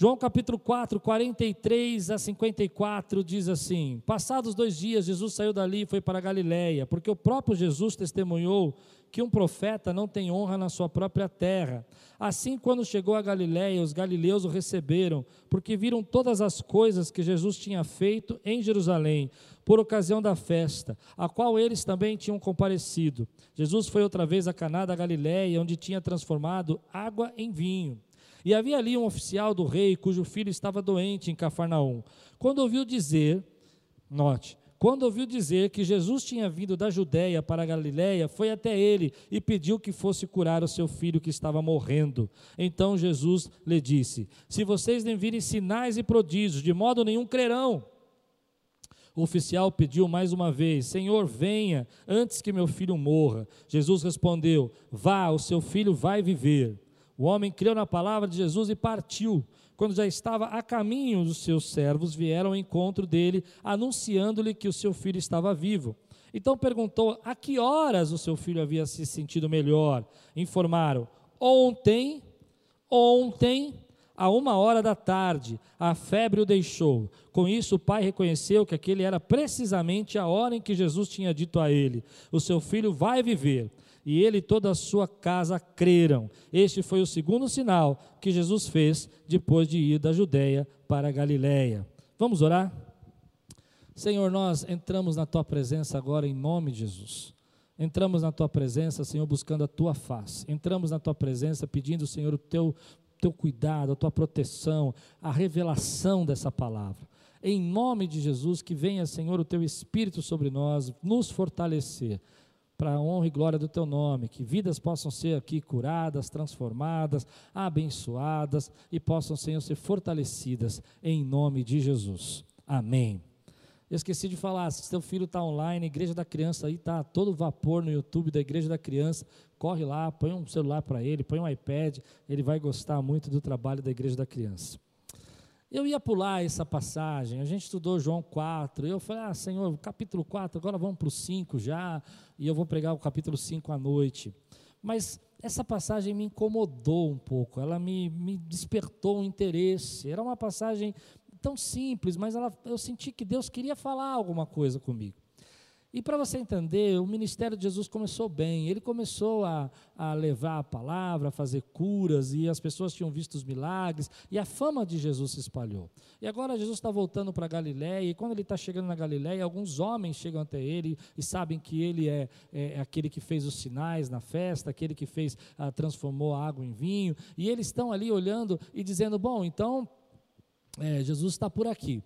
João capítulo 4, 43 a 54 diz assim: Passados dois dias, Jesus saiu dali e foi para Galiléia, porque o próprio Jesus testemunhou que um profeta não tem honra na sua própria terra. Assim, quando chegou a Galiléia, os galileus o receberam, porque viram todas as coisas que Jesus tinha feito em Jerusalém, por ocasião da festa, a qual eles também tinham comparecido. Jesus foi outra vez a Caná da Galiléia, onde tinha transformado água em vinho. E havia ali um oficial do rei cujo filho estava doente em Cafarnaum. Quando ouviu dizer, note, quando ouviu dizer que Jesus tinha vindo da Judéia para a Galiléia, foi até ele e pediu que fosse curar o seu filho que estava morrendo. Então Jesus lhe disse: Se vocês nem virem sinais e prodígios, de modo nenhum crerão. O oficial pediu mais uma vez: Senhor, venha antes que meu filho morra. Jesus respondeu: Vá, o seu filho vai viver. O homem creu na palavra de Jesus e partiu. Quando já estava a caminho, os seus servos vieram ao encontro dele, anunciando-lhe que o seu filho estava vivo. Então perguntou a que horas o seu filho havia se sentido melhor. Informaram: Ontem, ontem, a uma hora da tarde, a febre o deixou. Com isso, o pai reconheceu que aquele era precisamente a hora em que Jesus tinha dito a ele: O seu filho vai viver e ele e toda a sua casa creram. Este foi o segundo sinal que Jesus fez depois de ir da Judéia para a Galiléia. Vamos orar? Senhor, nós entramos na tua presença agora em nome de Jesus. Entramos na tua presença, Senhor, buscando a tua face. Entramos na tua presença pedindo, Senhor, o teu teu cuidado, a tua proteção, a revelação dessa palavra. Em nome de Jesus, que venha, Senhor, o teu Espírito sobre nós, nos fortalecer para a honra e glória do teu nome, que vidas possam ser aqui curadas, transformadas, abençoadas e possam, Senhor, ser fortalecidas em nome de Jesus. Amém. Eu esqueci de falar, se seu filho está online, Igreja da Criança aí está todo vapor no YouTube da Igreja da Criança, corre lá, põe um celular para ele, põe um iPad, ele vai gostar muito do trabalho da Igreja da Criança. Eu ia pular essa passagem, a gente estudou João 4, eu falei, ah, Senhor, capítulo 4, agora vamos para o 5 já, e eu vou pregar o capítulo 5 à noite. Mas essa passagem me incomodou um pouco, ela me, me despertou um interesse. Era uma passagem tão simples, mas ela, eu senti que Deus queria falar alguma coisa comigo. E para você entender, o ministério de Jesus começou bem. Ele começou a, a, levar a palavra, a fazer curas, e as pessoas tinham visto os milagres, e a fama de Jesus se espalhou. E agora Jesus está voltando para Galiléia, e quando ele está chegando na Galiléia, alguns homens chegam até ele e sabem que ele é, é, é aquele que fez os sinais na festa, aquele que fez, ah, transformou a água em vinho, e eles estão ali olhando e dizendo: Bom, então é, Jesus está por aqui.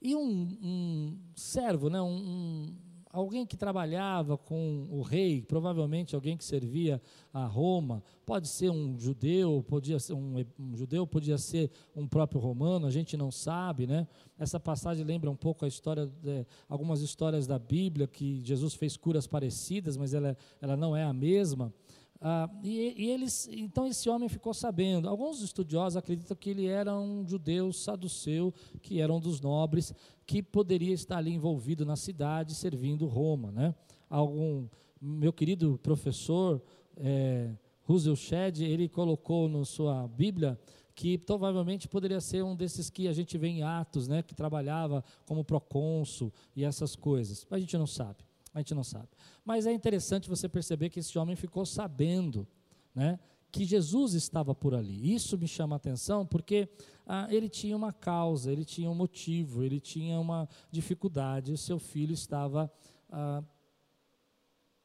E um, um servo, né, um, alguém que trabalhava com o rei, provavelmente alguém que servia a Roma, pode ser um judeu, podia ser um, um, judeu, podia ser um próprio romano, a gente não sabe, né? Essa passagem lembra um pouco a história, de, algumas histórias da Bíblia que Jesus fez curas parecidas, mas ela, ela não é a mesma. Ah, e, e, eles, então esse homem ficou sabendo. Alguns estudiosos acreditam que ele era um judeu saduceu, que era um dos nobres, que poderia estar ali envolvido na cidade, servindo Roma. Né? Algum, meu querido professor é, Russell Shedd, ele colocou na sua Bíblia que provavelmente poderia ser um desses que a gente vê em Atos, né, que trabalhava como procônsul e essas coisas. A gente não sabe. A gente não sabe. Mas é interessante você perceber que esse homem ficou sabendo, né? Que Jesus estava por ali. Isso me chama a atenção porque ah, ele tinha uma causa, ele tinha um motivo, ele tinha uma dificuldade, seu filho estava ah,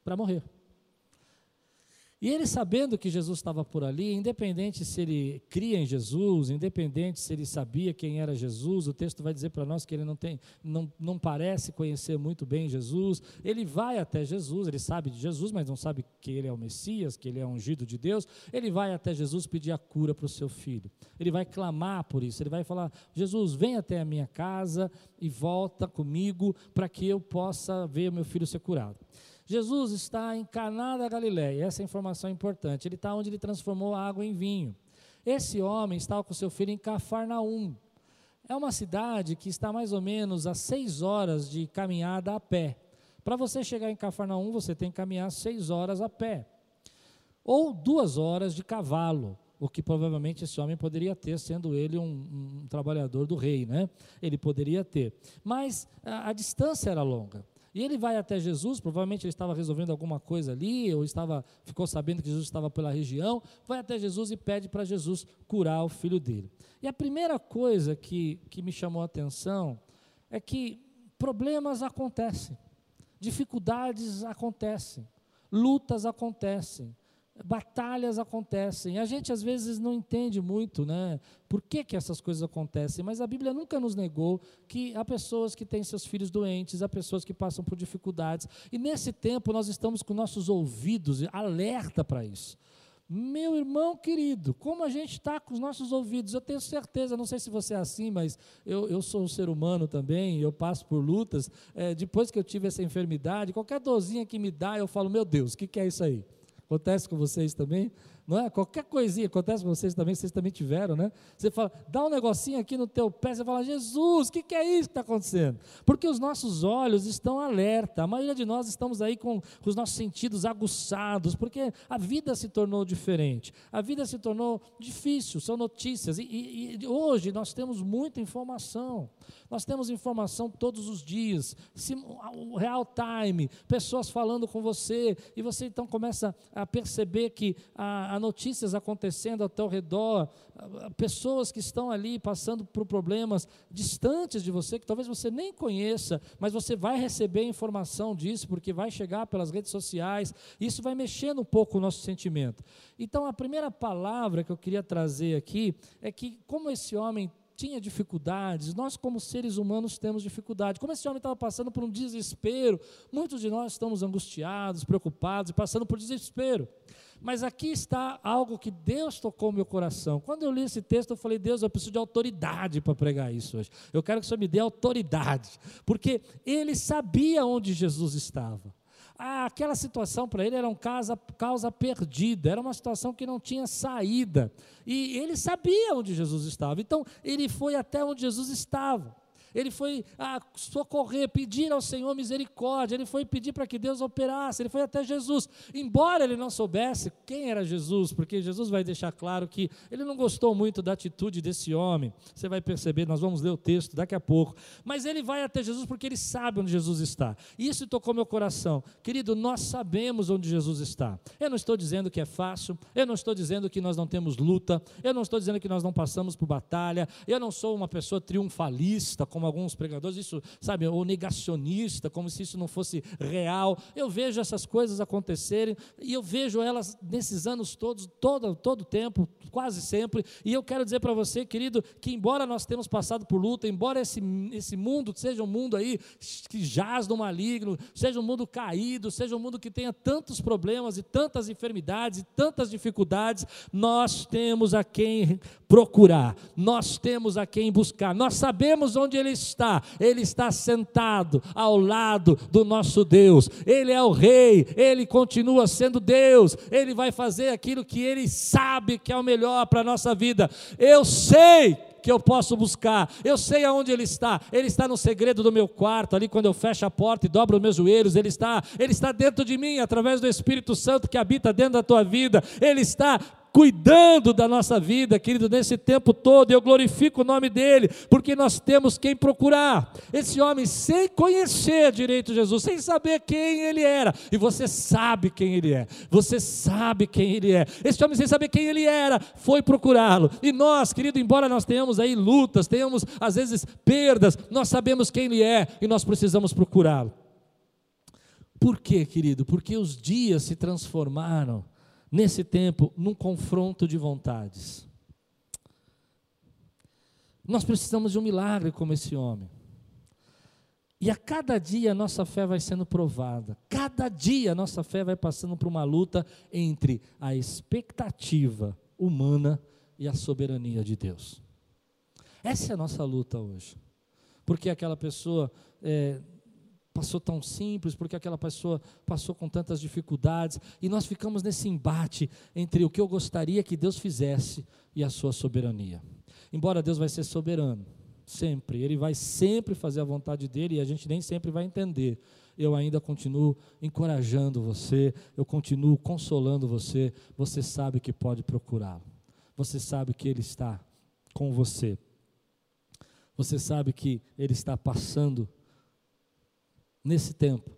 para morrer. E ele sabendo que Jesus estava por ali, independente se ele cria em Jesus, independente se ele sabia quem era Jesus, o texto vai dizer para nós que ele não tem, não, não parece conhecer muito bem Jesus. Ele vai até Jesus, ele sabe de Jesus, mas não sabe que ele é o Messias, que ele é ungido de Deus. Ele vai até Jesus pedir a cura para o seu filho. Ele vai clamar por isso. Ele vai falar: Jesus, vem até a minha casa e volta comigo para que eu possa ver meu filho ser curado. Jesus está em Caná da Galiléia, essa é informação é importante. Ele está onde ele transformou a água em vinho. Esse homem estava com seu filho em Cafarnaum. É uma cidade que está mais ou menos a seis horas de caminhada a pé. Para você chegar em Cafarnaum, você tem que caminhar seis horas a pé. Ou duas horas de cavalo. o que provavelmente esse homem poderia ter, sendo ele um, um trabalhador do rei, né? Ele poderia ter. Mas a, a distância era longa. E ele vai até Jesus, provavelmente ele estava resolvendo alguma coisa ali, ou estava, ficou sabendo que Jesus estava pela região, vai até Jesus e pede para Jesus curar o filho dele. E a primeira coisa que, que me chamou a atenção é que problemas acontecem, dificuldades acontecem, lutas acontecem, batalhas acontecem. A gente às vezes não entende muito, né? Por que, que essas coisas acontecem? Mas a Bíblia nunca nos negou que há pessoas que têm seus filhos doentes, há pessoas que passam por dificuldades. E nesse tempo nós estamos com nossos ouvidos alerta para isso. Meu irmão querido, como a gente está com os nossos ouvidos, eu tenho certeza, não sei se você é assim, mas eu, eu sou um ser humano também, eu passo por lutas. É, depois que eu tive essa enfermidade, qualquer dorzinha que me dá, eu falo, meu Deus, o que, que é isso aí? Acontece com vocês também? Não é? Qualquer coisinha acontece com vocês também, vocês também tiveram, né? Você fala, dá um negocinho aqui no teu pé, você fala, Jesus, o que, que, é isso que está acontecendo? Porque os nossos olhos estão alerta, a maioria de nós estamos aí com, com os nossos sentidos aguçados, porque a vida se tornou diferente, a vida se tornou difícil, são notícias, e, e, e hoje nós temos muita informação, nós temos informação todos os dias, real time, pessoas falando com você, e você então começa a perceber que a há notícias acontecendo ao teu redor, pessoas que estão ali passando por problemas distantes de você, que talvez você nem conheça, mas você vai receber informação disso, porque vai chegar pelas redes sociais, isso vai mexendo um pouco o nosso sentimento. Então, a primeira palavra que eu queria trazer aqui é que, como esse homem tinha dificuldades, nós, como seres humanos, temos dificuldade. Como esse homem estava passando por um desespero, muitos de nós estamos angustiados, preocupados e passando por desespero. Mas aqui está algo que Deus tocou meu coração. Quando eu li esse texto, eu falei: Deus, eu preciso de autoridade para pregar isso hoje. Eu quero que o Senhor me dê autoridade, porque ele sabia onde Jesus estava. Ah, aquela situação para ele era uma causa, causa perdida, era uma situação que não tinha saída. E ele sabia onde Jesus estava. Então, ele foi até onde Jesus estava ele foi ah, socorrer, pedir ao Senhor misericórdia, ele foi pedir para que Deus operasse, ele foi até Jesus. Embora ele não soubesse quem era Jesus, porque Jesus vai deixar claro que ele não gostou muito da atitude desse homem. Você vai perceber, nós vamos ler o texto daqui a pouco. Mas ele vai até Jesus porque ele sabe onde Jesus está. E isso tocou meu coração. Querido, nós sabemos onde Jesus está. Eu não estou dizendo que é fácil, eu não estou dizendo que nós não temos luta, eu não estou dizendo que nós não passamos por batalha, eu não sou uma pessoa triunfalista, como como alguns pregadores, isso, sabe, ou negacionista, como se isso não fosse real. Eu vejo essas coisas acontecerem e eu vejo elas nesses anos todos, todo todo tempo, quase sempre. E eu quero dizer para você, querido, que embora nós tenhamos passado por luta, embora esse, esse mundo seja um mundo aí que jaz no maligno, seja um mundo caído, seja um mundo que tenha tantos problemas e tantas enfermidades e tantas dificuldades, nós temos a quem procurar, nós temos a quem buscar, nós sabemos onde Ele está, Ele está sentado ao lado do nosso Deus, Ele é o Rei, Ele continua sendo Deus, Ele vai fazer aquilo que Ele sabe que é o melhor para a nossa vida. Eu sei que eu posso buscar. Eu sei aonde ele está. Ele está no segredo do meu quarto, ali quando eu fecho a porta e dobro os meus joelhos, ele está, ele está dentro de mim através do Espírito Santo que habita dentro da tua vida. Ele está cuidando da nossa vida, querido, nesse tempo todo. Eu glorifico o nome dele, porque nós temos quem procurar. Esse homem, sem conhecer direito Jesus, sem saber quem ele era, e você sabe quem ele é, você sabe quem ele é. Esse homem, sem saber quem ele era, foi procurá-lo. E nós, querido, embora nós tenhamos aí lutas, tenhamos às vezes perdas, nós sabemos quem ele é e nós precisamos procurá-lo. Por quê, querido? Porque os dias se transformaram nesse tempo, num confronto de vontades. Nós precisamos de um milagre como esse homem. E a cada dia a nossa fé vai sendo provada. Cada dia a nossa fé vai passando por uma luta entre a expectativa humana e a soberania de Deus. Essa é a nossa luta hoje. Porque aquela pessoa é, passou tão simples, porque aquela pessoa passou com tantas dificuldades, e nós ficamos nesse embate entre o que eu gostaria que Deus fizesse e a sua soberania. Embora Deus vai ser soberano, sempre, ele vai sempre fazer a vontade dele e a gente nem sempre vai entender. Eu ainda continuo encorajando você, eu continuo consolando você, você sabe que pode procurá-lo. você sabe que Ele está com você. Você sabe que Ele está passando nesse tempo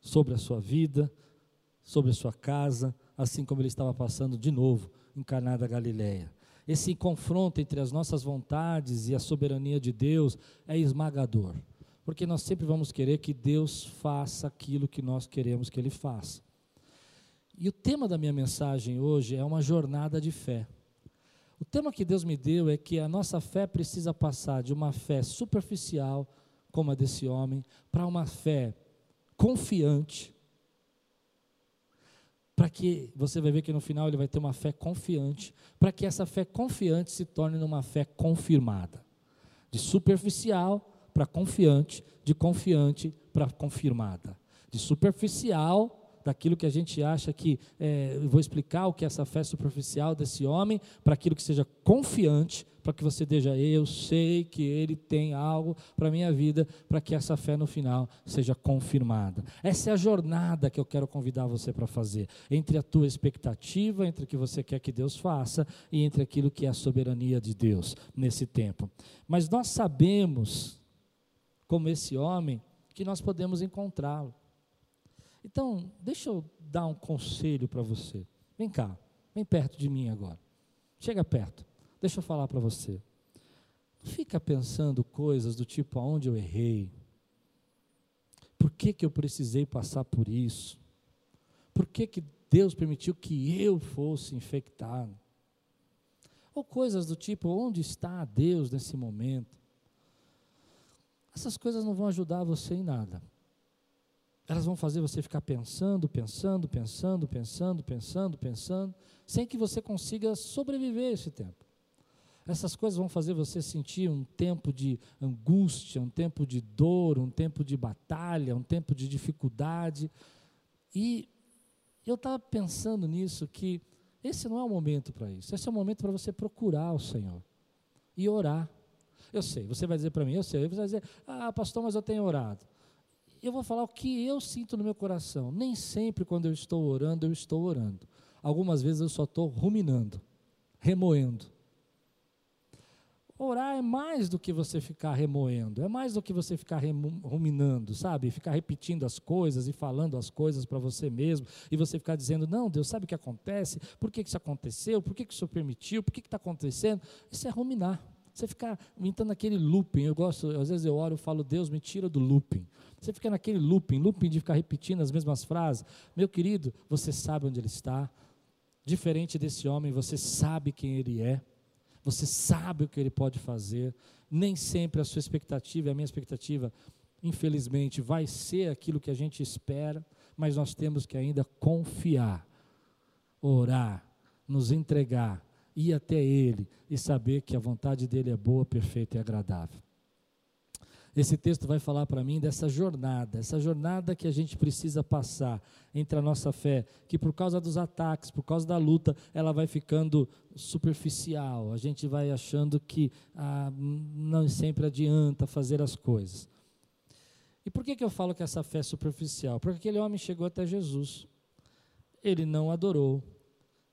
sobre a sua vida, sobre a sua casa, assim como Ele estava passando de novo em Caná da Galileia. Esse confronto entre as nossas vontades e a soberania de Deus é esmagador, porque nós sempre vamos querer que Deus faça aquilo que nós queremos que Ele faça. E o tema da minha mensagem hoje é uma jornada de fé. O tema que Deus me deu é que a nossa fé precisa passar de uma fé superficial, como a desse homem, para uma fé confiante. Para que você vai ver que no final ele vai ter uma fé confiante, para que essa fé confiante se torne numa fé confirmada. De superficial para confiante, de confiante para confirmada. De superficial daquilo que a gente acha que, é, vou explicar o que é essa fé superficial desse homem, para aquilo que seja confiante, para que você deixe, eu sei que ele tem algo para a minha vida, para que essa fé no final seja confirmada. Essa é a jornada que eu quero convidar você para fazer, entre a tua expectativa, entre o que você quer que Deus faça e entre aquilo que é a soberania de Deus nesse tempo. Mas nós sabemos, como esse homem, que nós podemos encontrá-lo. Então, deixa eu dar um conselho para você. Vem cá, vem perto de mim agora. Chega perto. Deixa eu falar para você. Fica pensando coisas do tipo aonde eu errei. Por que, que eu precisei passar por isso? Por que, que Deus permitiu que eu fosse infectado? Ou coisas do tipo, onde está Deus nesse momento? Essas coisas não vão ajudar você em nada elas vão fazer você ficar pensando, pensando, pensando, pensando, pensando, pensando, sem que você consiga sobreviver esse tempo. Essas coisas vão fazer você sentir um tempo de angústia, um tempo de dor, um tempo de batalha, um tempo de dificuldade. E eu estava pensando nisso, que esse não é o momento para isso. Esse é o momento para você procurar o Senhor e orar. Eu sei, você vai dizer para mim, eu sei, você vai dizer, ah, pastor, mas eu tenho orado eu vou falar o que eu sinto no meu coração. Nem sempre, quando eu estou orando, eu estou orando. Algumas vezes eu só estou ruminando, remoendo. Orar é mais do que você ficar remoendo, é mais do que você ficar ruminando, sabe? Ficar repetindo as coisas e falando as coisas para você mesmo, e você ficar dizendo, não, Deus, sabe o que acontece? Por que, que isso aconteceu? Por que, que o Senhor permitiu? Por que está acontecendo? Isso é ruminar. Você ficar entrando naquele looping, eu gosto, às vezes eu oro e falo, Deus, me tira do looping. Você fica naquele looping, looping de ficar repetindo as mesmas frases. Meu querido, você sabe onde ele está. Diferente desse homem, você sabe quem ele é. Você sabe o que ele pode fazer. Nem sempre a sua expectativa e a minha expectativa, infelizmente, vai ser aquilo que a gente espera, mas nós temos que ainda confiar, orar, nos entregar ir até Ele e saber que a vontade dele é boa, perfeita e agradável. Esse texto vai falar para mim dessa jornada, essa jornada que a gente precisa passar entre a nossa fé, que por causa dos ataques, por causa da luta, ela vai ficando superficial. A gente vai achando que ah, não sempre adianta fazer as coisas. E por que, que eu falo que essa fé é superficial? Porque aquele homem chegou até Jesus, ele não adorou,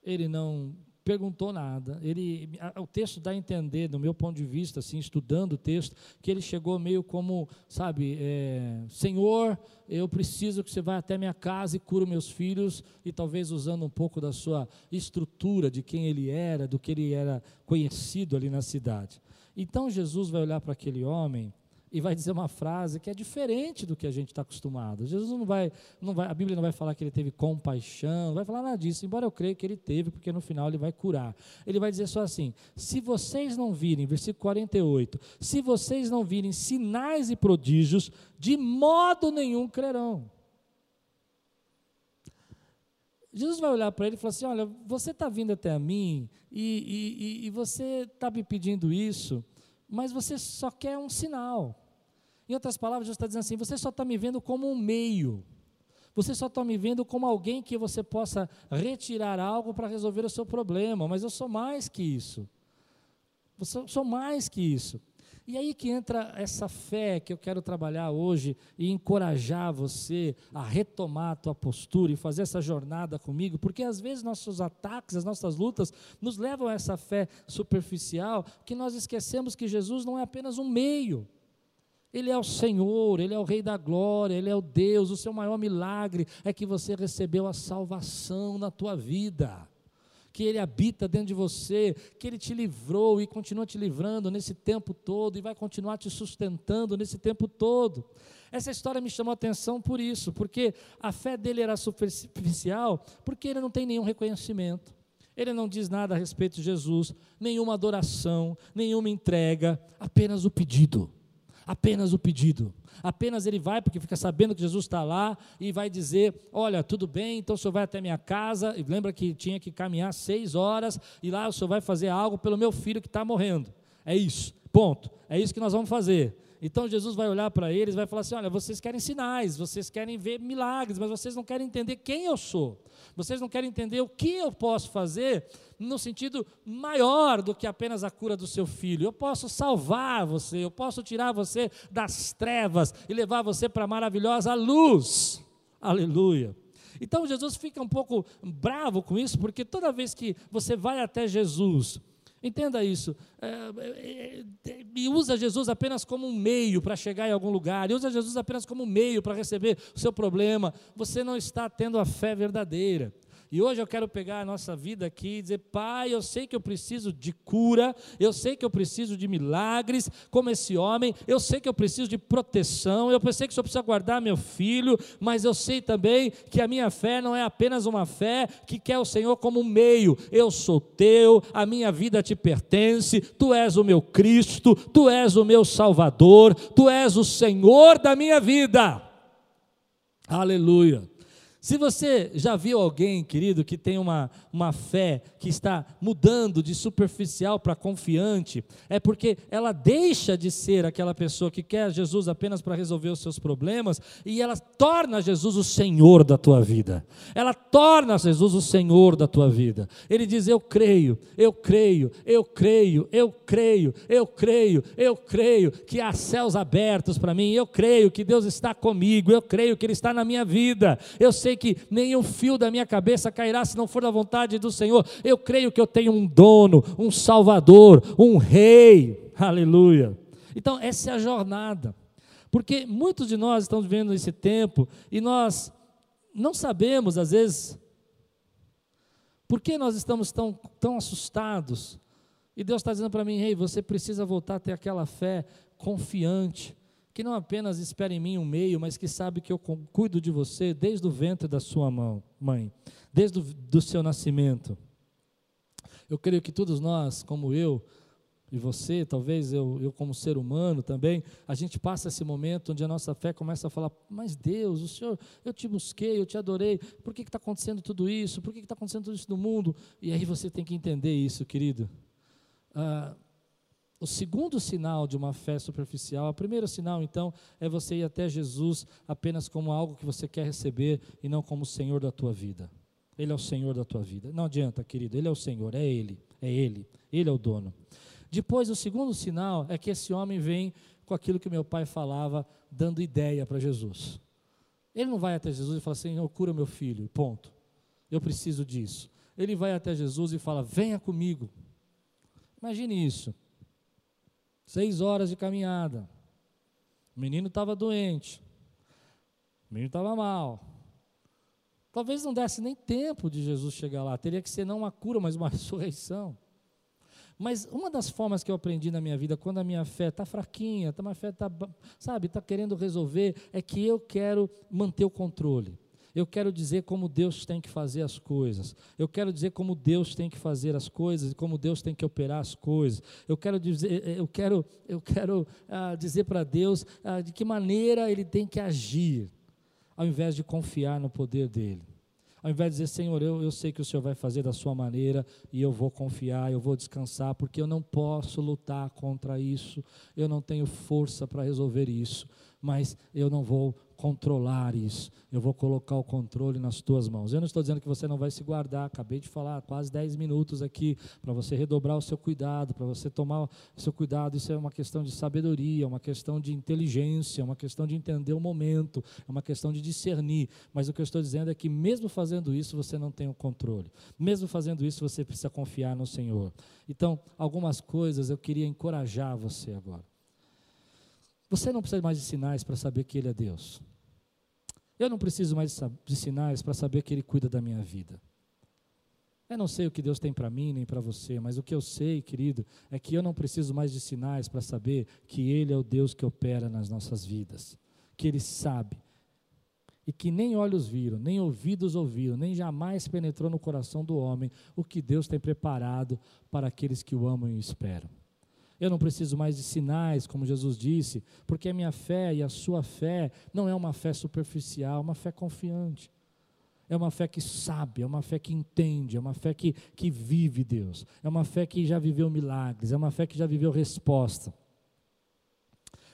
ele não perguntou nada. Ele, o texto dá a entender, do meu ponto de vista, assim, estudando o texto, que ele chegou meio como, sabe, é, Senhor, eu preciso que você vá até minha casa e cure meus filhos, e talvez usando um pouco da sua estrutura, de quem ele era, do que ele era conhecido ali na cidade. Então Jesus vai olhar para aquele homem e vai dizer uma frase que é diferente do que a gente está acostumado. Jesus não vai, não vai, a Bíblia não vai falar que ele teve compaixão, não vai falar nada disso, embora eu creia que ele teve, porque no final ele vai curar. Ele vai dizer só assim: se vocês não virem, versículo 48, se vocês não virem sinais e prodígios, de modo nenhum crerão. Jesus vai olhar para ele e falar assim: Olha, você está vindo até mim e, e, e você está me pedindo isso mas você só quer um sinal. Em outras palavras, Jesus está dizendo assim: você só está me vendo como um meio. Você só está me vendo como alguém que você possa retirar algo para resolver o seu problema, mas eu sou mais que isso. Eu sou mais que isso. E aí que entra essa fé que eu quero trabalhar hoje e encorajar você a retomar a tua postura e fazer essa jornada comigo, porque às vezes nossos ataques, as nossas lutas nos levam a essa fé superficial que nós esquecemos que Jesus não é apenas um meio. Ele é o Senhor, Ele é o Rei da Glória, Ele é o Deus. O seu maior milagre é que você recebeu a salvação na tua vida que Ele habita dentro de você, que Ele te livrou e continua te livrando nesse tempo todo e vai continuar te sustentando nesse tempo todo. Essa história me chamou a atenção por isso, porque a fé dele era superficial, porque ele não tem nenhum reconhecimento. Ele não diz nada a respeito de Jesus, nenhuma adoração, nenhuma entrega, apenas o pedido. Apenas o pedido. Apenas ele vai, porque fica sabendo que Jesus está lá, e vai dizer: Olha, tudo bem, então o senhor vai até minha casa. E lembra que tinha que caminhar seis horas, e lá o senhor vai fazer algo pelo meu filho que está morrendo. É isso, ponto. É isso que nós vamos fazer. Então Jesus vai olhar para eles e vai falar assim: Olha, vocês querem sinais, vocês querem ver milagres, mas vocês não querem entender quem eu sou. Vocês não querem entender o que eu posso fazer no sentido maior do que apenas a cura do seu filho. Eu posso salvar você, eu posso tirar você das trevas e levar você para a maravilhosa luz. Aleluia. Então Jesus fica um pouco bravo com isso, porque toda vez que você vai até Jesus, Entenda isso. É, é, é, e usa Jesus apenas como um meio para chegar em algum lugar, e usa Jesus apenas como um meio para receber o seu problema. Você não está tendo a fé verdadeira. E hoje eu quero pegar a nossa vida aqui e dizer: Pai, eu sei que eu preciso de cura, eu sei que eu preciso de milagres, como esse homem, eu sei que eu preciso de proteção, eu sei que eu preciso guardar meu filho, mas eu sei também que a minha fé não é apenas uma fé que quer o Senhor como um meio. Eu sou teu, a minha vida te pertence, tu és o meu Cristo, tu és o meu Salvador, tu és o Senhor da minha vida. Aleluia. Se você já viu alguém, querido, que tem uma, uma fé que está mudando de superficial para confiante, é porque ela deixa de ser aquela pessoa que quer Jesus apenas para resolver os seus problemas e ela torna Jesus o Senhor da tua vida. Ela torna Jesus o Senhor da tua vida. Ele diz: Eu creio, eu creio, eu creio, eu creio, eu creio, eu creio que há céus abertos para mim, eu creio que Deus está comigo, eu creio que Ele está na minha vida, eu sei que nenhum fio da minha cabeça cairá se não for da vontade do Senhor. Eu creio que eu tenho um dono, um Salvador, um Rei. Aleluia. Então, essa é a jornada. Porque muitos de nós estamos vivendo esse tempo e nós não sabemos, às vezes, por que nós estamos tão, tão assustados. E Deus está dizendo para mim: Rei, hey, você precisa voltar a ter aquela fé confiante, que não apenas espera em mim um meio, mas que sabe que eu cuido de você desde o ventre da sua mão, mãe, desde o seu nascimento. Eu creio que todos nós, como eu, e você, talvez eu, eu como ser humano também, a gente passa esse momento onde a nossa fé começa a falar, mas Deus, o Senhor, eu te busquei, eu te adorei, por que está acontecendo tudo isso? Por que está acontecendo tudo isso no mundo? E aí você tem que entender isso, querido. Ah, o segundo sinal de uma fé superficial, o primeiro sinal, então, é você ir até Jesus apenas como algo que você quer receber e não como o Senhor da tua vida. Ele é o Senhor da tua vida. Não adianta, querido, Ele é o Senhor, é Ele, é Ele, Ele é o dono. Depois, o segundo sinal é que esse homem vem com aquilo que meu pai falava, dando ideia para Jesus. Ele não vai até Jesus e fala assim: Eu cura meu filho, ponto. Eu preciso disso. Ele vai até Jesus e fala: Venha comigo. Imagine isso. Seis horas de caminhada. O menino estava doente. O menino estava mal. Talvez não desse nem tempo de Jesus chegar lá. Teria que ser não uma cura, mas uma ressurreição. Mas uma das formas que eu aprendi na minha vida, quando a minha fé está fraquinha, tá, minha fé está, sabe, está querendo resolver, é que eu quero manter o controle. Eu quero dizer como Deus tem que fazer as coisas. Eu quero dizer como Deus tem que fazer as coisas e como Deus tem que operar as coisas. Eu quero dizer, eh, eu quero, eu quero ah, dizer para Deus ah, de que maneira Ele tem que agir, ao invés de confiar no poder dele. Ao invés de dizer, Senhor, eu, eu sei que o Senhor vai fazer da sua maneira e eu vou confiar, eu vou descansar, porque eu não posso lutar contra isso, eu não tenho força para resolver isso, mas eu não vou controlar isso. Eu vou colocar o controle nas tuas mãos. Eu não estou dizendo que você não vai se guardar. Acabei de falar quase 10 minutos aqui para você redobrar o seu cuidado, para você tomar o seu cuidado. Isso é uma questão de sabedoria, uma questão de inteligência, uma questão de entender o momento, é uma questão de discernir. Mas o que eu estou dizendo é que mesmo fazendo isso, você não tem o controle. Mesmo fazendo isso, você precisa confiar no Senhor. Então, algumas coisas eu queria encorajar você agora. Você não precisa mais de sinais para saber que Ele é Deus. Eu não preciso mais de sinais para saber que Ele cuida da minha vida. Eu não sei o que Deus tem para mim nem para você, mas o que eu sei, querido, é que eu não preciso mais de sinais para saber que Ele é o Deus que opera nas nossas vidas, que Ele sabe, e que nem olhos viram, nem ouvidos ouviram, nem jamais penetrou no coração do homem o que Deus tem preparado para aqueles que o amam e esperam. Eu não preciso mais de sinais, como Jesus disse, porque a minha fé e a sua fé não é uma fé superficial, é uma fé confiante. É uma fé que sabe, é uma fé que entende, é uma fé que, que vive Deus, é uma fé que já viveu milagres, é uma fé que já viveu resposta.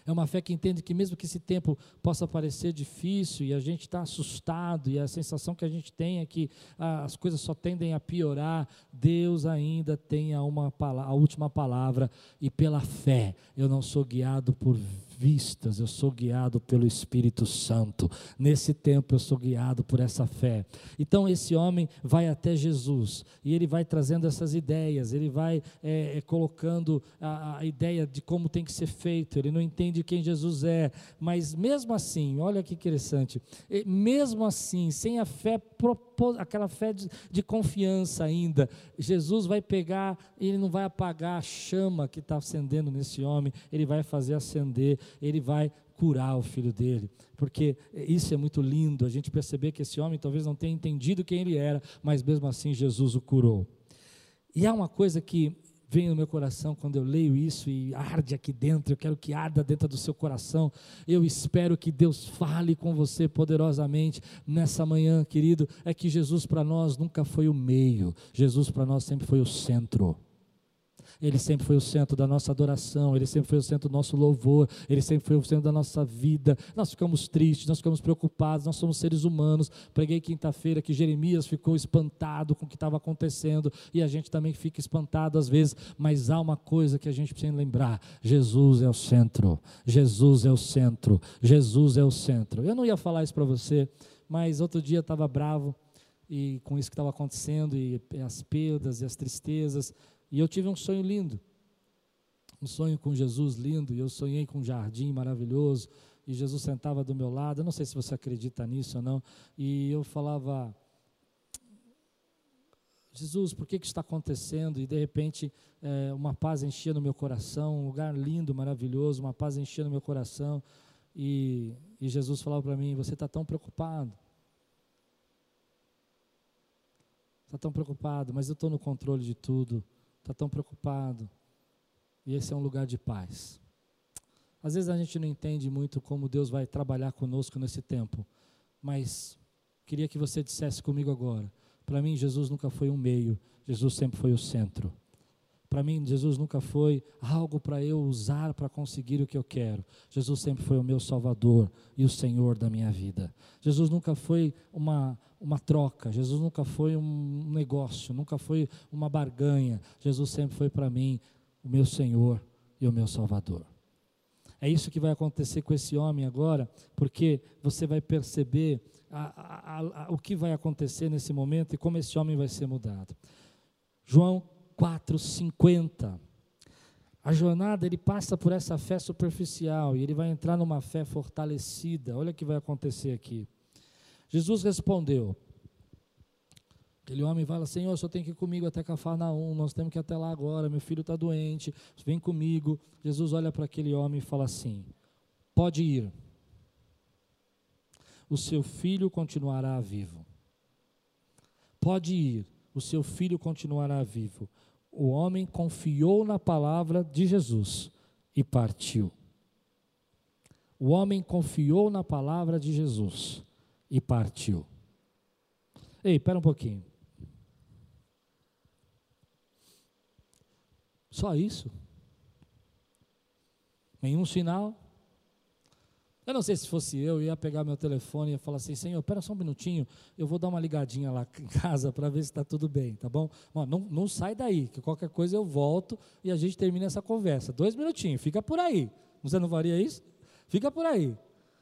É uma fé que entende que, mesmo que esse tempo possa parecer difícil e a gente está assustado, e a sensação que a gente tem é que ah, as coisas só tendem a piorar, Deus ainda tem a, uma, a última palavra, e pela fé, eu não sou guiado por vistas, eu sou guiado pelo Espírito Santo. Nesse tempo eu sou guiado por essa fé. Então esse homem vai até Jesus e ele vai trazendo essas ideias, ele vai é, é, colocando a, a ideia de como tem que ser feito. Ele não entende quem Jesus é, mas mesmo assim, olha que interessante, mesmo assim, sem a fé aquela fé de, de, confiança ainda. Jesus vai pegar, ele não vai apagar a chama que está acendendo nesse homem, ele vai fazer acender, ele vai curar o filho dele, porque isso é muito lindo, a gente perceber que esse homem talvez não tenha entendido quem ele era, mas mesmo assim Jesus o curou. E há uma coisa que vem no meu coração quando eu leio isso e arde aqui dentro, eu quero que arda dentro do seu coração. Eu espero que Deus fale com você poderosamente nessa manhã, querido. É que Jesus para nós nunca foi o meio, Jesus para nós sempre foi o centro. Ele sempre foi o centro da nossa adoração, Ele sempre foi o centro do nosso louvor, Ele sempre foi o centro da nossa vida. Nós ficamos tristes, nós ficamos preocupados, nós somos seres humanos. Preguei quinta-feira que Jeremias ficou espantado com o que estava acontecendo e a gente também fica espantado às vezes, mas há uma coisa que a gente precisa lembrar: Jesus é o centro, Jesus é o centro, Jesus é o centro. Eu não ia falar isso para você, mas outro dia estava bravo e com isso que estava acontecendo e as perdas e as tristezas e eu tive um sonho lindo. Um sonho com Jesus lindo. E eu sonhei com um jardim maravilhoso. E Jesus sentava do meu lado. Eu não sei se você acredita nisso ou não. E eu falava. Jesus, por que, que está acontecendo? E de repente é, uma paz enchia no meu coração, um lugar lindo, maravilhoso, uma paz enchia no meu coração. E, e Jesus falava para mim: Você está tão preocupado. Está tão preocupado, mas eu estou no controle de tudo está tão preocupado. E esse é um lugar de paz. Às vezes a gente não entende muito como Deus vai trabalhar conosco nesse tempo, mas queria que você dissesse comigo agora. Para mim, Jesus nunca foi um meio, Jesus sempre foi o centro. Para mim, Jesus nunca foi algo para eu usar para conseguir o que eu quero. Jesus sempre foi o meu Salvador e o Senhor da minha vida. Jesus nunca foi uma, uma troca, Jesus nunca foi um negócio, nunca foi uma barganha. Jesus sempre foi para mim o meu Senhor e o meu Salvador. É isso que vai acontecer com esse homem agora, porque você vai perceber a, a, a, o que vai acontecer nesse momento e como esse homem vai ser mudado. João 4,50. A jornada, ele passa por essa fé superficial e ele vai entrar numa fé fortalecida. Olha o que vai acontecer aqui. Jesus respondeu. Aquele homem fala: Senhor, senhor tem que ir comigo até Cafarnaum, nós temos que ir até lá agora, meu filho está doente, vem comigo. Jesus olha para aquele homem e fala assim: Pode ir, o seu filho continuará vivo. Pode ir, o seu filho continuará vivo. O homem confiou na palavra de Jesus e partiu. O homem confiou na palavra de Jesus e partiu. Ei, espera um pouquinho. Só isso? Nenhum sinal? Eu não sei se fosse eu, eu ia pegar meu telefone e ia falar assim, Senhor, espera só um minutinho, eu vou dar uma ligadinha lá em casa para ver se está tudo bem, tá bom? não, não sai daí, que qualquer coisa eu volto e a gente termina essa conversa. Dois minutinhos, fica por aí. Você não faria isso? Fica por aí,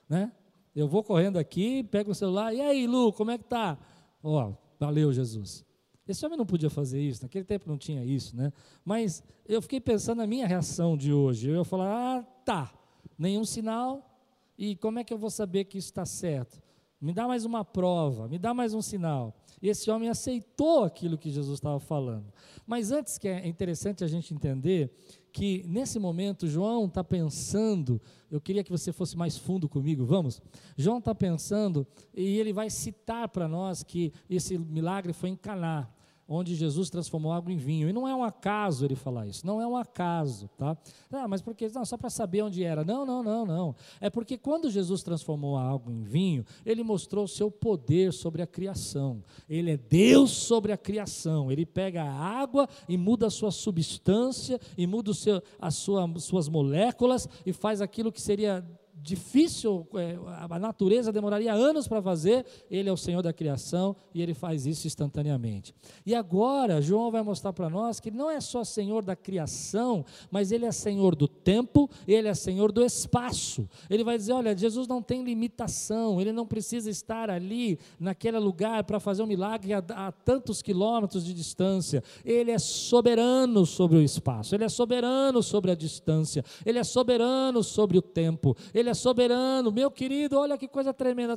né? Eu vou correndo aqui, pego o celular, e aí, Lu, como é que tá? Ó, valeu, Jesus. Esse homem não podia fazer isso, naquele tempo não tinha isso, né? Mas eu fiquei pensando na minha reação de hoje. Eu ia falar, ah, tá, nenhum sinal, e como é que eu vou saber que isso está certo? Me dá mais uma prova, me dá mais um sinal. Esse homem aceitou aquilo que Jesus estava falando. Mas antes que é interessante a gente entender que nesse momento João está pensando, eu queria que você fosse mais fundo comigo, vamos? João está pensando e ele vai citar para nós que esse milagre foi em Caná onde Jesus transformou água em vinho. E não é um acaso ele falar isso, não é um acaso, tá? Ah, mas porque não, só para saber onde era. Não, não, não, não. É porque quando Jesus transformou a água em vinho, ele mostrou o seu poder sobre a criação. Ele é Deus sobre a criação. Ele pega a água e muda a sua substância e muda o seu, as sua, suas moléculas e faz aquilo que seria difícil, é, a natureza demoraria anos para fazer, ele é o Senhor da criação e ele faz isso instantaneamente. E agora, João vai mostrar para nós que não é só Senhor da criação, mas ele é Senhor do tempo, ele é Senhor do espaço. Ele vai dizer: olha, Jesus não tem limitação, ele não precisa estar ali, naquele lugar, para fazer um milagre a, a tantos quilômetros de distância. Ele é soberano sobre o espaço, ele é soberano sobre a distância, ele é soberano sobre o tempo, ele é é soberano, meu querido, olha que coisa tremenda.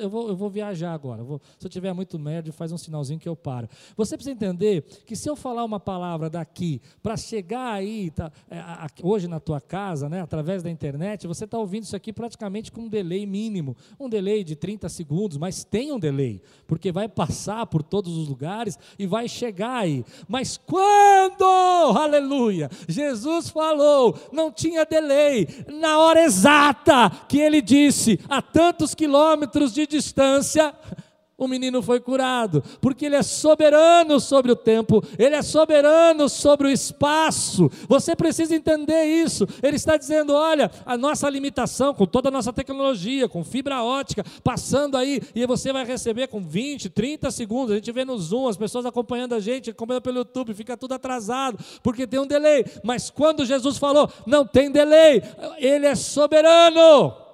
Eu vou, eu vou viajar agora. Vou, se eu tiver muito médio, faz um sinalzinho que eu paro. Você precisa entender que se eu falar uma palavra daqui, para chegar aí, tá, é, hoje na tua casa, né, através da internet, você está ouvindo isso aqui praticamente com um delay mínimo. Um delay de 30 segundos, mas tem um delay, porque vai passar por todos os lugares e vai chegar aí. Mas quando, aleluia, Jesus falou, não tinha delay, na hora exata, que ele disse, a tantos quilômetros de distância, o menino foi curado, porque ele é soberano sobre o tempo, ele é soberano sobre o espaço. Você precisa entender isso. Ele está dizendo: olha, a nossa limitação, com toda a nossa tecnologia, com fibra ótica, passando aí, e você vai receber com 20, 30 segundos. A gente vê no Zoom, as pessoas acompanhando a gente, acompanhando pelo YouTube, fica tudo atrasado, porque tem um delay. Mas quando Jesus falou, não tem delay, ele é soberano.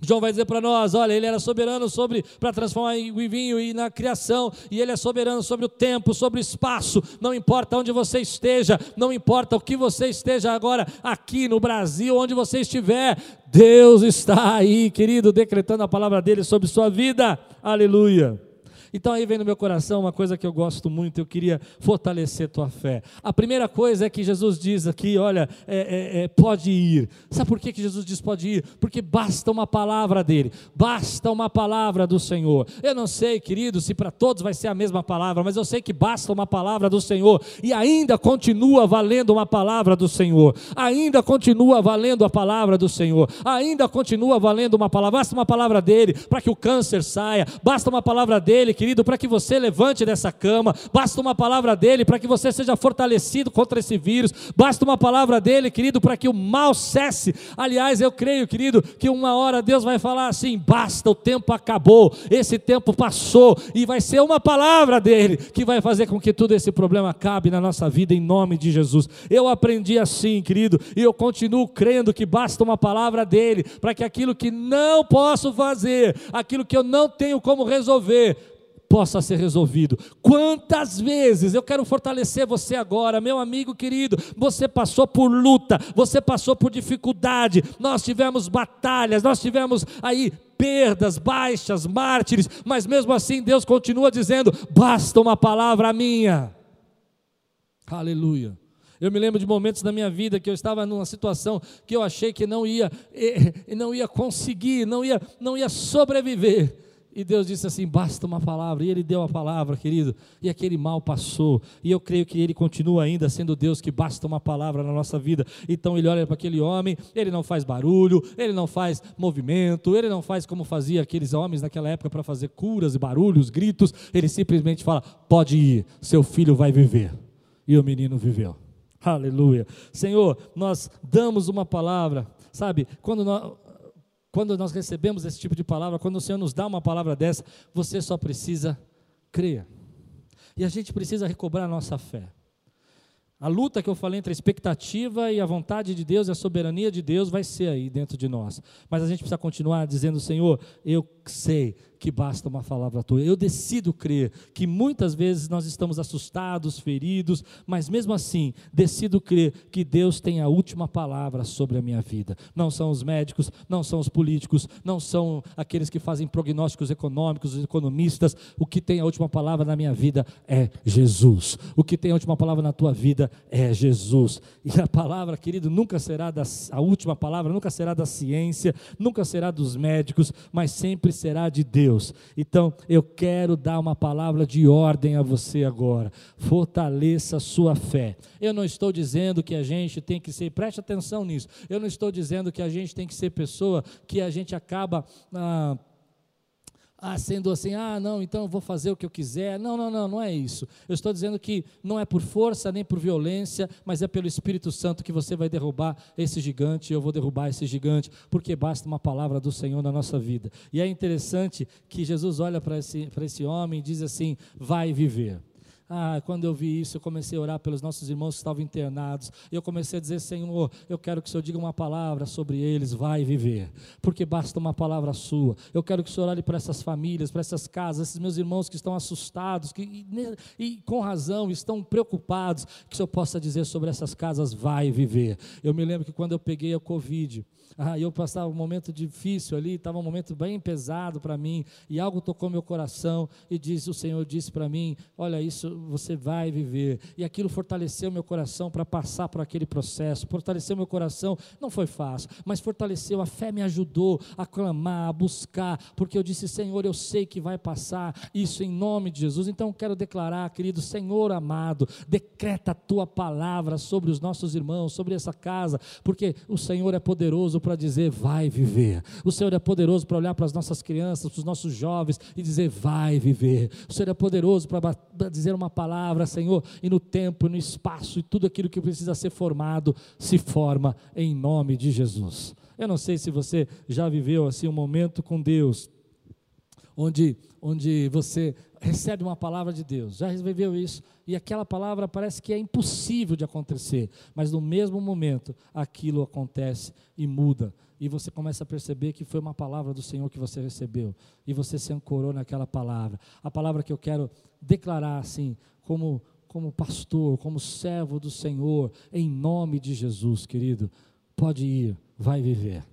João vai dizer para nós: olha, ele era soberano sobre para transformar em vinho e na criação, e ele é soberano sobre o tempo, sobre o espaço. Não importa onde você esteja, não importa o que você esteja agora aqui no Brasil, onde você estiver, Deus está aí, querido, decretando a palavra dele sobre sua vida. Aleluia. Então aí vem no meu coração uma coisa que eu gosto muito, eu queria fortalecer tua fé. A primeira coisa é que Jesus diz aqui, olha, é, é, é, pode ir. Sabe por que, que Jesus diz pode ir? Porque basta uma palavra dele, basta uma palavra do Senhor. Eu não sei, querido, se para todos vai ser a mesma palavra, mas eu sei que basta uma palavra do Senhor e ainda continua valendo uma palavra do Senhor. Ainda continua valendo a palavra do Senhor. Ainda continua valendo uma palavra. Basta uma palavra dele para que o câncer saia. Basta uma palavra dele querido, para que você levante dessa cama, basta uma palavra dele para que você seja fortalecido contra esse vírus, basta uma palavra dele, querido, para que o mal cesse. Aliás, eu creio, querido, que uma hora Deus vai falar assim: basta, o tempo acabou, esse tempo passou, e vai ser uma palavra dele que vai fazer com que todo esse problema acabe na nossa vida, em nome de Jesus. Eu aprendi assim, querido, e eu continuo crendo que basta uma palavra dele para que aquilo que não posso fazer, aquilo que eu não tenho como resolver, possa ser resolvido. Quantas vezes eu quero fortalecer você agora, meu amigo querido, você passou por luta, você passou por dificuldade, nós tivemos batalhas, nós tivemos aí perdas, baixas, mártires, mas mesmo assim Deus continua dizendo: basta uma palavra minha. Aleluia. Eu me lembro de momentos da minha vida que eu estava numa situação que eu achei que não ia, não ia conseguir, não ia, não ia sobreviver. E Deus disse assim: basta uma palavra. E Ele deu a palavra, querido. E aquele mal passou. E eu creio que Ele continua ainda sendo Deus que basta uma palavra na nossa vida. Então Ele olha para aquele homem, ele não faz barulho, ele não faz movimento, ele não faz como fazia aqueles homens naquela época para fazer curas e barulhos, gritos. Ele simplesmente fala: pode ir, seu filho vai viver. E o menino viveu. Aleluia. Senhor, nós damos uma palavra, sabe? Quando nós quando nós recebemos esse tipo de palavra, quando o Senhor nos dá uma palavra dessa, você só precisa crer. E a gente precisa recobrar a nossa fé. A luta que eu falei entre a expectativa e a vontade de Deus e a soberania de Deus vai ser aí dentro de nós. Mas a gente precisa continuar dizendo, Senhor, eu sei que basta uma palavra tua. Eu decido crer que muitas vezes nós estamos assustados, feridos, mas mesmo assim, decido crer que Deus tem a última palavra sobre a minha vida. Não são os médicos, não são os políticos, não são aqueles que fazem prognósticos econômicos, os economistas. O que tem a última palavra na minha vida é Jesus. O que tem a última palavra na tua vida é Jesus. E a palavra, querido, nunca será da, a última palavra, nunca será da ciência, nunca será dos médicos, mas sempre será de Deus. Então, eu quero dar uma palavra de ordem a você agora. Fortaleça a sua fé. Eu não estou dizendo que a gente tem que ser, preste atenção nisso. Eu não estou dizendo que a gente tem que ser pessoa que a gente acaba. Ah, ah, sendo assim, ah, não, então eu vou fazer o que eu quiser. Não, não, não, não é isso. Eu estou dizendo que não é por força nem por violência, mas é pelo Espírito Santo que você vai derrubar esse gigante, eu vou derrubar esse gigante, porque basta uma palavra do Senhor na nossa vida. E é interessante que Jesus olha para esse, esse homem e diz assim: vai viver. Ah, quando eu vi isso, eu comecei a orar pelos nossos irmãos que estavam internados. Eu comecei a dizer: Senhor, eu quero que o Senhor diga uma palavra sobre eles, vai viver. Porque basta uma palavra sua. Eu quero que o Senhor olhe para essas famílias, para essas casas, esses meus irmãos que estão assustados que, e, e com razão estão preocupados. Que o Senhor possa dizer sobre essas casas, vai viver. Eu me lembro que quando eu peguei a Covid, ah, eu passava um momento difícil ali, estava um momento bem pesado para mim, e algo tocou meu coração, e disse, o Senhor disse para mim: Olha, isso você vai viver. E aquilo fortaleceu meu coração para passar por aquele processo, fortaleceu meu coração, não foi fácil, mas fortaleceu, a fé me ajudou a clamar, a buscar, porque eu disse: Senhor, eu sei que vai passar isso em nome de Jesus. Então quero declarar, querido Senhor amado, decreta a tua palavra sobre os nossos irmãos, sobre essa casa, porque o Senhor é poderoso para para dizer vai viver. O Senhor é poderoso para olhar para as nossas crianças, para os nossos jovens e dizer vai viver. O Senhor é poderoso para dizer uma palavra, Senhor, e no tempo, no espaço e tudo aquilo que precisa ser formado se forma em nome de Jesus. Eu não sei se você já viveu assim um momento com Deus onde, onde você recebe uma palavra de Deus, já viveu isso, e aquela palavra parece que é impossível de acontecer, mas no mesmo momento aquilo acontece e muda, e você começa a perceber que foi uma palavra do Senhor que você recebeu, e você se ancorou naquela palavra. A palavra que eu quero declarar assim, como, como pastor, como servo do Senhor, em nome de Jesus, querido, pode ir, vai viver.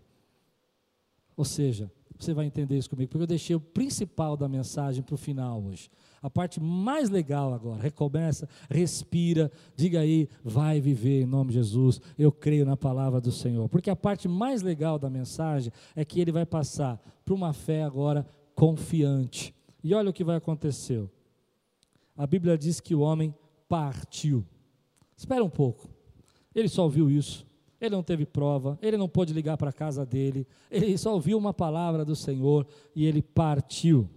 Ou seja, você vai entender isso comigo, porque eu deixei o principal da mensagem para o final hoje. A parte mais legal agora. Recomeça, respira, diga aí, vai viver em nome de Jesus. Eu creio na palavra do Senhor. Porque a parte mais legal da mensagem é que ele vai passar para uma fé agora confiante. E olha o que vai acontecer. A Bíblia diz que o homem partiu. Espera um pouco. Ele só ouviu isso. Ele não teve prova, ele não pôde ligar para a casa dele, ele só ouviu uma palavra do Senhor e ele partiu.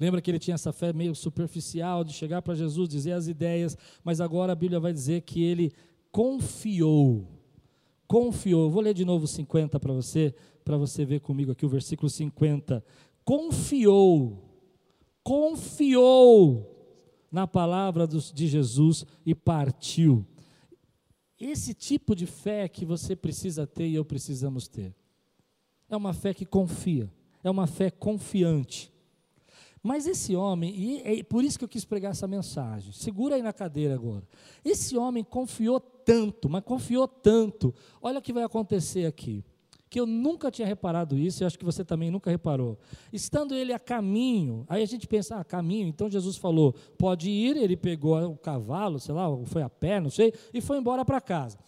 Lembra que ele tinha essa fé meio superficial de chegar para Jesus, dizer as ideias, mas agora a Bíblia vai dizer que ele confiou. Confiou. Vou ler de novo 50 para você, para você ver comigo aqui o versículo 50. Confiou. Confiou na palavra de Jesus e partiu. Esse tipo de fé que você precisa ter e eu precisamos ter. É uma fé que confia, é uma fé confiante. Mas esse homem, e é por isso que eu quis pregar essa mensagem, segura aí na cadeira agora. Esse homem confiou tanto, mas confiou tanto. Olha o que vai acontecer aqui que eu nunca tinha reparado isso, e acho que você também nunca reparou. Estando ele a caminho, aí a gente pensa, ah, caminho, então Jesus falou, pode ir, ele pegou o cavalo, sei lá, foi a pé, não sei, e foi embora para casa.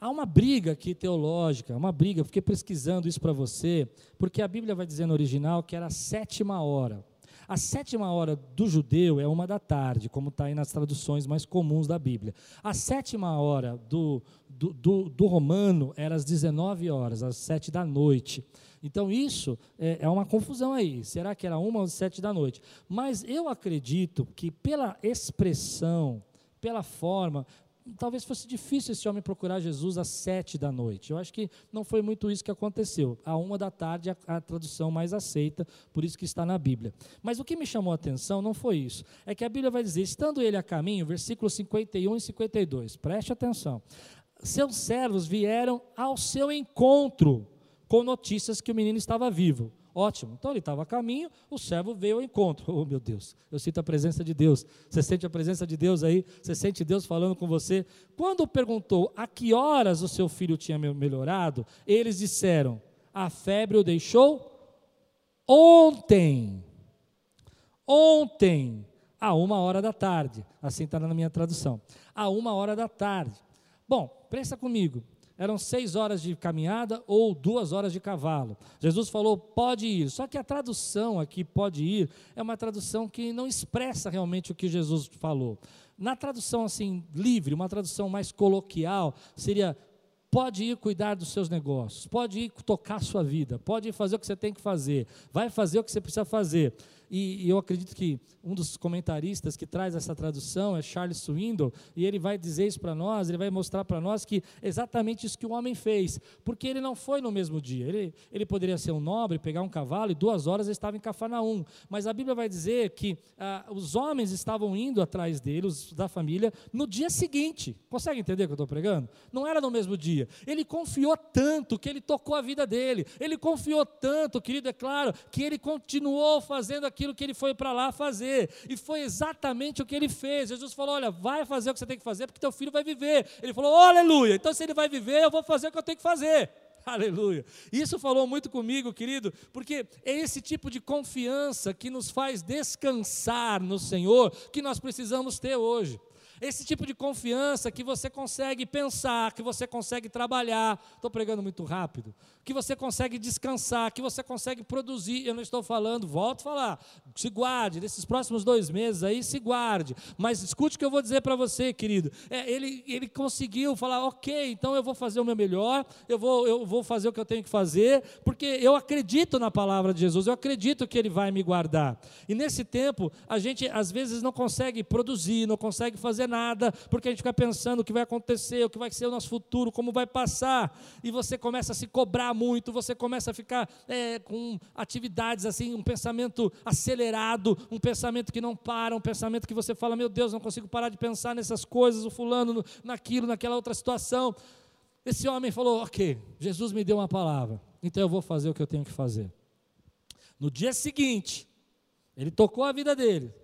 Há uma briga aqui teológica, uma briga, fiquei pesquisando isso para você, porque a Bíblia vai dizer no original que era a sétima hora. A sétima hora do judeu é uma da tarde, como está aí nas traduções mais comuns da Bíblia. A sétima hora do, do, do, do romano era às 19 horas, às 7 da noite. Então isso é, é, uma confusão aí. Será que era uma ou sete da noite? Mas eu acredito que pela expressão, pela forma, talvez fosse difícil esse homem procurar Jesus às sete da noite. Eu acho que não foi muito isso que aconteceu. À uma da tarde, a, a, tradução mais aceita, por isso que está na Bíblia. Mas o que me chamou a atenção não foi isso. É que a Bíblia vai dizer, estando ele a caminho, versículos 51 e 52, preste atenção. Seus servos vieram ao seu encontro com notícias que o menino estava vivo. Ótimo. Então ele estava a caminho, o servo veio ao encontro. Oh, meu Deus, eu sinto a presença de Deus. Você sente a presença de Deus aí? Você sente Deus falando com você? Quando perguntou a que horas o seu filho tinha melhorado, eles disseram: a febre o deixou ontem. Ontem, a uma hora da tarde. Assim está na minha tradução. A uma hora da tarde. Bom, pensa comigo eram seis horas de caminhada ou duas horas de cavalo. Jesus falou, pode ir. Só que a tradução aqui, pode ir, é uma tradução que não expressa realmente o que Jesus falou. Na tradução assim, livre, uma tradução mais coloquial, seria pode ir cuidar dos seus negócios, pode ir tocar sua vida, pode ir fazer o que você tem que fazer, vai fazer o que você precisa fazer. E, eu acredito que um dos comentaristas que traz essa tradução é Charles Swindoll, e ele vai dizer isso para nós, ele vai mostrar para nós que exatamente isso que o homem fez, porque ele não foi no mesmo dia. Ele, ele poderia ser um nobre, pegar um cavalo, e duas horas ele estava em Cafarnaum. Mas a Bíblia vai dizer que ah, os homens estavam indo atrás dele, os da família, no dia seguinte. Consegue entender o que eu estou pregando? Não era no mesmo dia. Ele confiou tanto que ele tocou a vida dele. Ele confiou tanto, querido, é claro, que ele continuou fazendo aquilo aquilo que ele foi para lá fazer. E foi exatamente o que ele fez. Jesus falou: Olha, vai fazer o que você tem que fazer, porque teu filho vai viver. Ele falou: Aleluia. Então, se ele vai viver, eu vou fazer o que eu tenho que fazer. Aleluia. Isso falou muito comigo, querido, porque é esse tipo de confiança que nos faz descansar no Senhor que nós precisamos ter hoje. Esse tipo de confiança que você consegue pensar, que você consegue trabalhar. Estou pregando muito rápido. Que você consegue descansar, que você consegue produzir. Eu não estou falando, volto a falar. Se guarde, nesses próximos dois meses aí, se guarde. Mas escute o que eu vou dizer para você, querido. É, ele, ele conseguiu falar, ok, então eu vou fazer o meu melhor, eu vou, eu vou fazer o que eu tenho que fazer, porque eu acredito na palavra de Jesus, eu acredito que Ele vai me guardar. E nesse tempo, a gente às vezes não consegue produzir, não consegue fazer nada, porque a gente fica pensando o que vai acontecer, o que vai ser o nosso futuro, como vai passar, e você começa a se cobrar muito, você começa a ficar é, com atividades assim, um pensamento acelerado, um pensamento que não para, um pensamento que você fala, meu Deus, não consigo parar de pensar nessas coisas, o fulano, naquilo, naquela outra situação. Esse homem falou: Ok, Jesus me deu uma palavra, então eu vou fazer o que eu tenho que fazer. No dia seguinte, ele tocou a vida dele,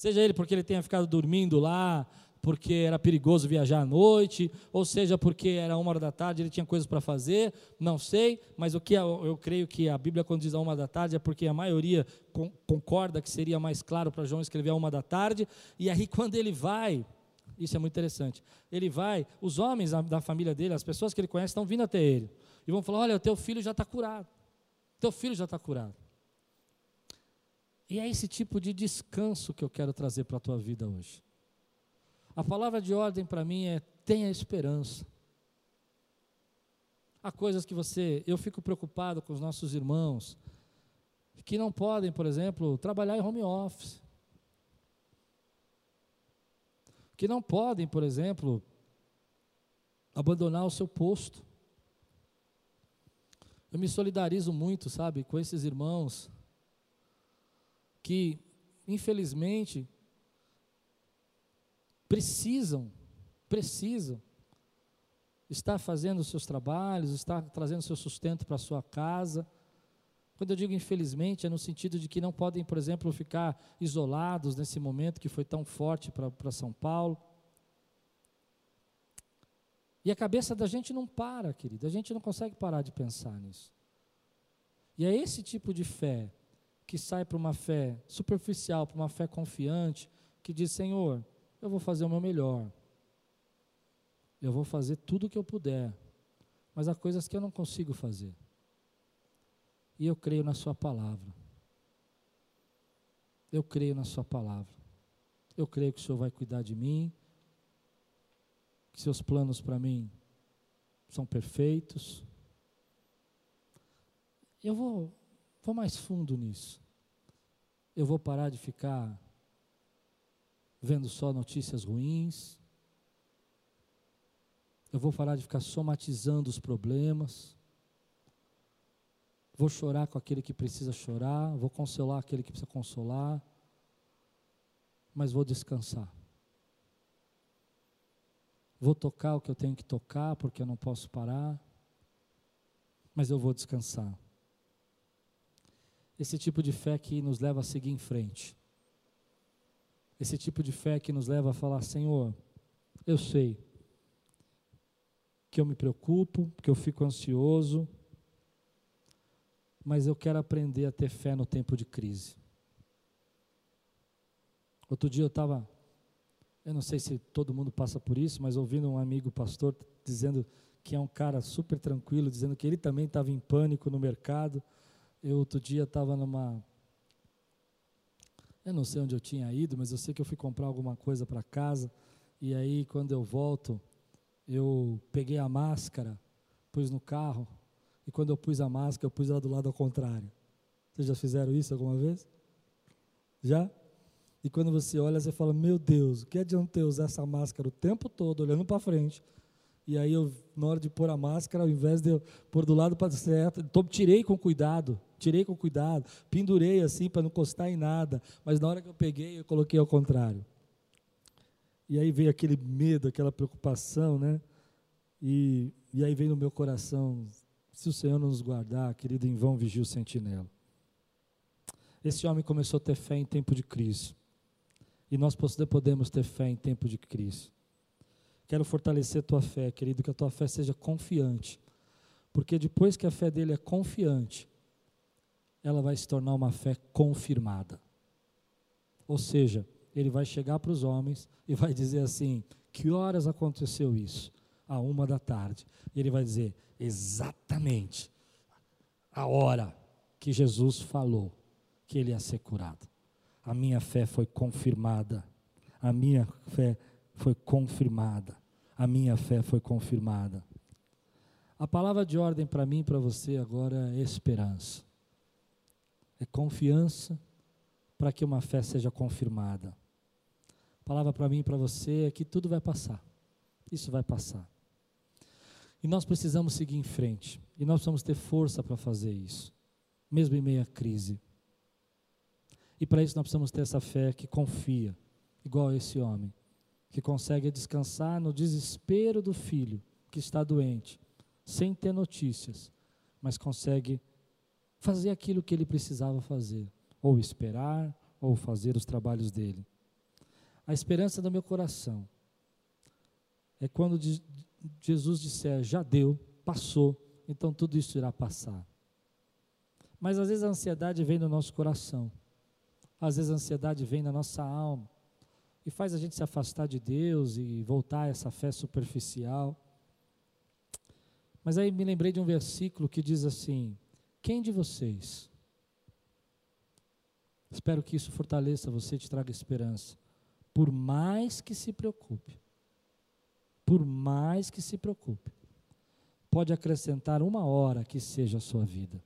Seja ele porque ele tenha ficado dormindo lá, porque era perigoso viajar à noite, ou seja porque era uma hora da tarde, ele tinha coisas para fazer, não sei, mas o que eu, eu, creio que a Bíblia quando diz a uma da tarde é porque a maioria com, concorda que seria mais claro para João escrever a uma da tarde, e aí quando ele vai, isso é muito interessante, ele vai, os homens da, família dele, as pessoas que ele conhece estão vindo até ele, e vão falar, olha, o teu filho já está curado, teu filho já está curado, e é esse tipo de descanso que eu quero trazer para a tua vida hoje. A palavra de ordem para mim é tenha esperança. Há coisas que você, eu fico preocupado com os nossos irmãos que não podem, por exemplo, trabalhar em home office. Que não podem, por exemplo, abandonar o seu posto. Eu me solidarizo muito, sabe, com esses irmãos que, infelizmente, precisam, precisam estar fazendo os seus trabalhos, estar trazendo seu sustento para a sua casa. Quando eu digo infelizmente, é no sentido de que não podem, por exemplo, ficar isolados nesse momento que foi tão forte para São Paulo. E a cabeça da gente não para, querido, a gente não consegue parar de pensar nisso. E é esse tipo de fé que sai para uma fé superficial, para uma fé confiante, que diz: Senhor, eu vou fazer o meu melhor, eu vou fazer tudo o que eu puder, mas há coisas que eu não consigo fazer. E eu creio na Sua palavra. Eu creio na Sua palavra. Eu creio que o Senhor vai cuidar de mim, que seus planos para mim são perfeitos. Eu vou Vou mais fundo nisso. Eu vou parar de ficar vendo só notícias ruins. Eu vou parar de ficar somatizando os problemas. Vou chorar com aquele que precisa chorar, vou consolar aquele que precisa consolar, mas vou descansar. Vou tocar o que eu tenho que tocar, porque eu não posso parar, mas eu vou descansar. Esse tipo de fé que nos leva a seguir em frente. Esse tipo de fé que nos leva a falar: Senhor, eu sei que eu me preocupo, que eu fico ansioso, mas eu quero aprender a ter fé no tempo de crise. Outro dia eu estava, eu não sei se todo mundo passa por isso, mas ouvindo um amigo pastor dizendo que é um cara super tranquilo, dizendo que ele também estava em pânico no mercado. Eu outro dia estava numa eu não sei onde eu tinha ido, mas eu sei que eu fui comprar alguma coisa para casa. E aí, quando eu volto, eu peguei a máscara, pus no carro. E quando eu pus a máscara, eu pus ela do lado ao contrário. Vocês já fizeram isso alguma vez? Já? E quando você olha, você fala: Meu Deus, o que adianta eu usar essa máscara o tempo todo, olhando para frente? E aí, eu, na hora de pôr a máscara, ao invés de eu pôr do lado para certo, tirei com cuidado tirei com cuidado, pendurei assim para não encostar em nada, mas na hora que eu peguei, eu coloquei ao contrário. E aí veio aquele medo, aquela preocupação, né? E, e aí veio no meu coração: se o Senhor não nos guardar, querido, em vão vigia o sentinela. Esse homem começou a ter fé em tempo de crise. E nós podemos ter fé em tempo de crise. Quero fortalecer a tua fé, querido, que a tua fé seja confiante. Porque depois que a fé dele é confiante, ela vai se tornar uma fé confirmada. Ou seja, ele vai chegar para os homens e vai dizer assim: que horas aconteceu isso? A uma da tarde. E ele vai dizer: exatamente a hora que Jesus falou que ele ia ser curado. A minha fé foi confirmada. A minha fé foi confirmada. A minha fé foi confirmada. A palavra de ordem para mim e para você agora é esperança é confiança para que uma fé seja confirmada. A palavra para mim e para você é que tudo vai passar. Isso vai passar. E nós precisamos seguir em frente. E nós precisamos ter força para fazer isso, mesmo em meio à crise. E para isso nós precisamos ter essa fé que confia, igual esse homem, que consegue descansar no desespero do filho que está doente, sem ter notícias, mas consegue fazer aquilo que ele precisava fazer, ou esperar, ou fazer os trabalhos dele. A esperança do meu coração é quando Jesus disser: já deu, passou, então tudo isso irá passar. Mas às vezes a ansiedade vem no nosso coração, às vezes a ansiedade vem na nossa alma e faz a gente se afastar de Deus e voltar a essa fé superficial. Mas aí me lembrei de um versículo que diz assim: quem de vocês? Espero que isso fortaleça você e te traga esperança. Por mais que se preocupe, por mais que se preocupe, pode acrescentar uma hora que seja a sua vida.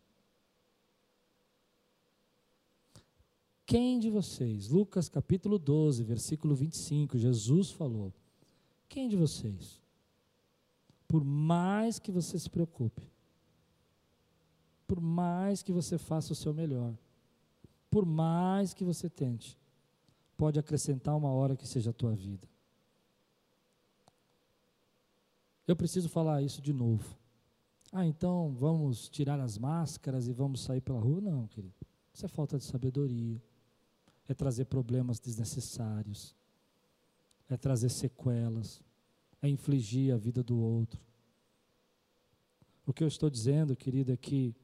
Quem de vocês, Lucas capítulo 12, versículo 25, Jesus falou: Quem de vocês, por mais que você se preocupe, por mais que você faça o seu melhor, por mais que você tente, pode acrescentar uma hora que seja a tua vida. Eu preciso falar isso de novo. Ah, então vamos tirar as máscaras e vamos sair pela rua? Não, querido. Isso é falta de sabedoria. É trazer problemas desnecessários. É trazer sequelas. É infligir a vida do outro. O que eu estou dizendo, querido, é que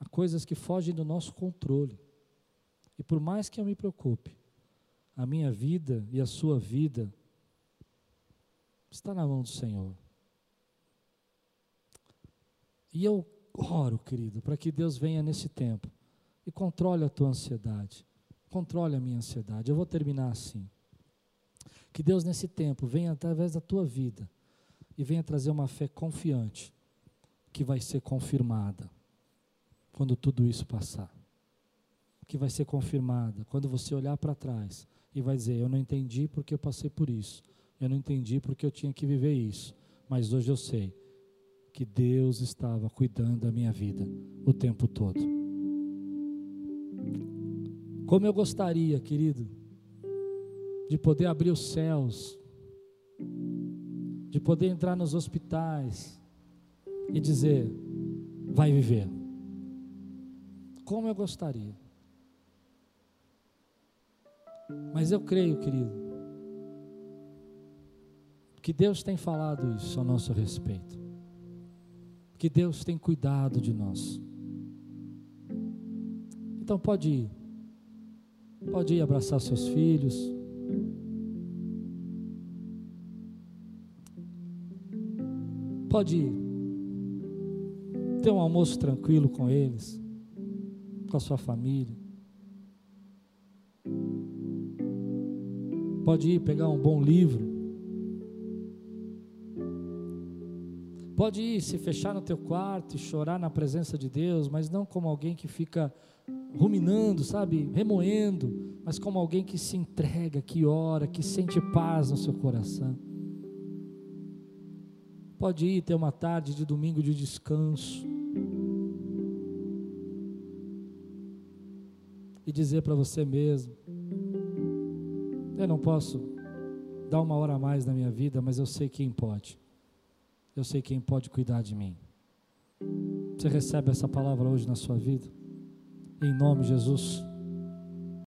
Há coisas que fogem do nosso controle. E por mais que eu me preocupe, a minha vida e a sua vida está na mão do Senhor. E eu oro, querido, para que Deus venha nesse tempo e controle a tua ansiedade. Controle a minha ansiedade. Eu vou terminar assim. Que Deus nesse tempo venha através da tua vida e venha trazer uma fé confiante que vai ser confirmada quando tudo isso passar. Que vai ser confirmada quando você olhar para trás e vai dizer: Eu não entendi porque eu passei por isso. Eu não entendi porque eu tinha que viver isso. mas hoje eu sei que Deus estava cuidando da minha vida o tempo todo. Como eu gostaria, querido, de poder abrir os céus, de poder entrar nos hospitais e dizer: vai viver. Como eu gostaria. Mas eu creio, querido, que Deus tem falado isso a nosso respeito. Que Deus tem cuidado de nós. Então pode ir. Pode ir abraçar seus filhos. Pode ir. Ter um almoço tranquilo com eles, com a sua família. Pode ir pegar um bom livro. Pode ir se fechar no teu quarto e chorar na presença de Deus, mas não como alguém que fica ruminando, sabe, remoendo, mas como alguém que se entrega, que ora, que sente paz no seu coração. Pode ir ter uma tarde de domingo de descanso. E dizer para você mesmo: eu não posso dar uma hora a mais na minha vida, mas eu sei quem pode. Eu sei quem pode cuidar de mim. Você recebe essa palavra hoje na sua vida? Em nome de Jesus.